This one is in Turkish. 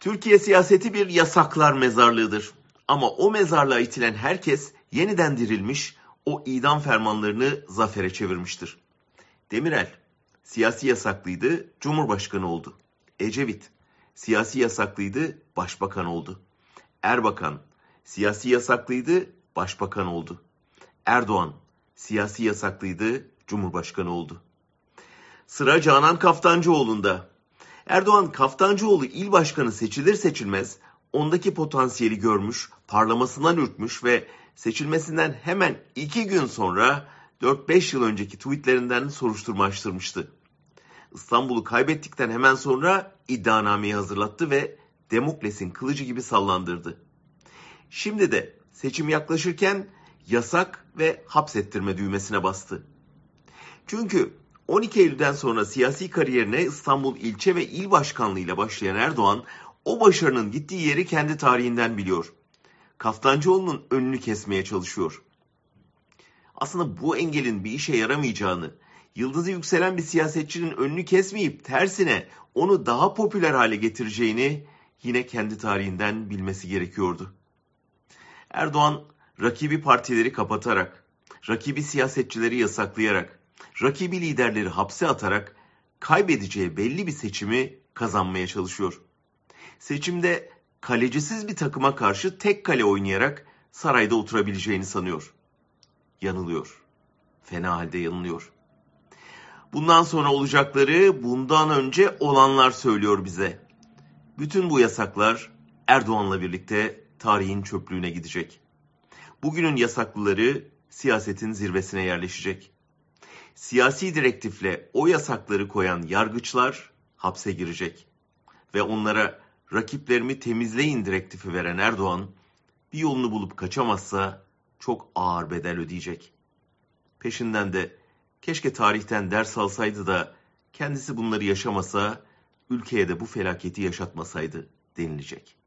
Türkiye siyaseti bir yasaklar mezarlığıdır. Ama o mezarlığa itilen herkes yeniden dirilmiş, o idam fermanlarını zafere çevirmiştir. Demirel, siyasi yasaklıydı, Cumhurbaşkanı oldu. Ecevit, siyasi yasaklıydı, Başbakan oldu. Erbakan, siyasi yasaklıydı, Başbakan oldu. Erdoğan, siyasi yasaklıydı, Cumhurbaşkanı oldu. Sıra Canan Kaftancıoğlu'nda. Erdoğan Kaftancıoğlu il başkanı seçilir seçilmez ondaki potansiyeli görmüş, parlamasından ürkmüş ve seçilmesinden hemen iki gün sonra 4-5 yıl önceki tweetlerinden soruşturma açtırmıştı. İstanbul'u kaybettikten hemen sonra iddianameyi hazırlattı ve Demokles'in kılıcı gibi sallandırdı. Şimdi de seçim yaklaşırken yasak ve hapsettirme düğmesine bastı. Çünkü 12 Eylül'den sonra siyasi kariyerine İstanbul ilçe ve il başkanlığı ile başlayan Erdoğan o başarının gittiği yeri kendi tarihinden biliyor. Kaftancıoğlu'nun önünü kesmeye çalışıyor. Aslında bu engelin bir işe yaramayacağını, yıldızı yükselen bir siyasetçinin önünü kesmeyip tersine onu daha popüler hale getireceğini yine kendi tarihinden bilmesi gerekiyordu. Erdoğan rakibi partileri kapatarak, rakibi siyasetçileri yasaklayarak, rakibi liderleri hapse atarak kaybedeceği belli bir seçimi kazanmaya çalışıyor. Seçimde kalecisiz bir takıma karşı tek kale oynayarak sarayda oturabileceğini sanıyor. Yanılıyor. Fena halde yanılıyor. Bundan sonra olacakları bundan önce olanlar söylüyor bize. Bütün bu yasaklar Erdoğan'la birlikte tarihin çöplüğüne gidecek. Bugünün yasaklıları siyasetin zirvesine yerleşecek. Siyasi direktifle o yasakları koyan yargıçlar hapse girecek ve onlara rakiplerimi temizleyin direktifi veren Erdoğan bir yolunu bulup kaçamazsa çok ağır bedel ödeyecek. Peşinden de keşke tarihten ders alsaydı da kendisi bunları yaşamasa, ülkeye de bu felaketi yaşatmasaydı denilecek.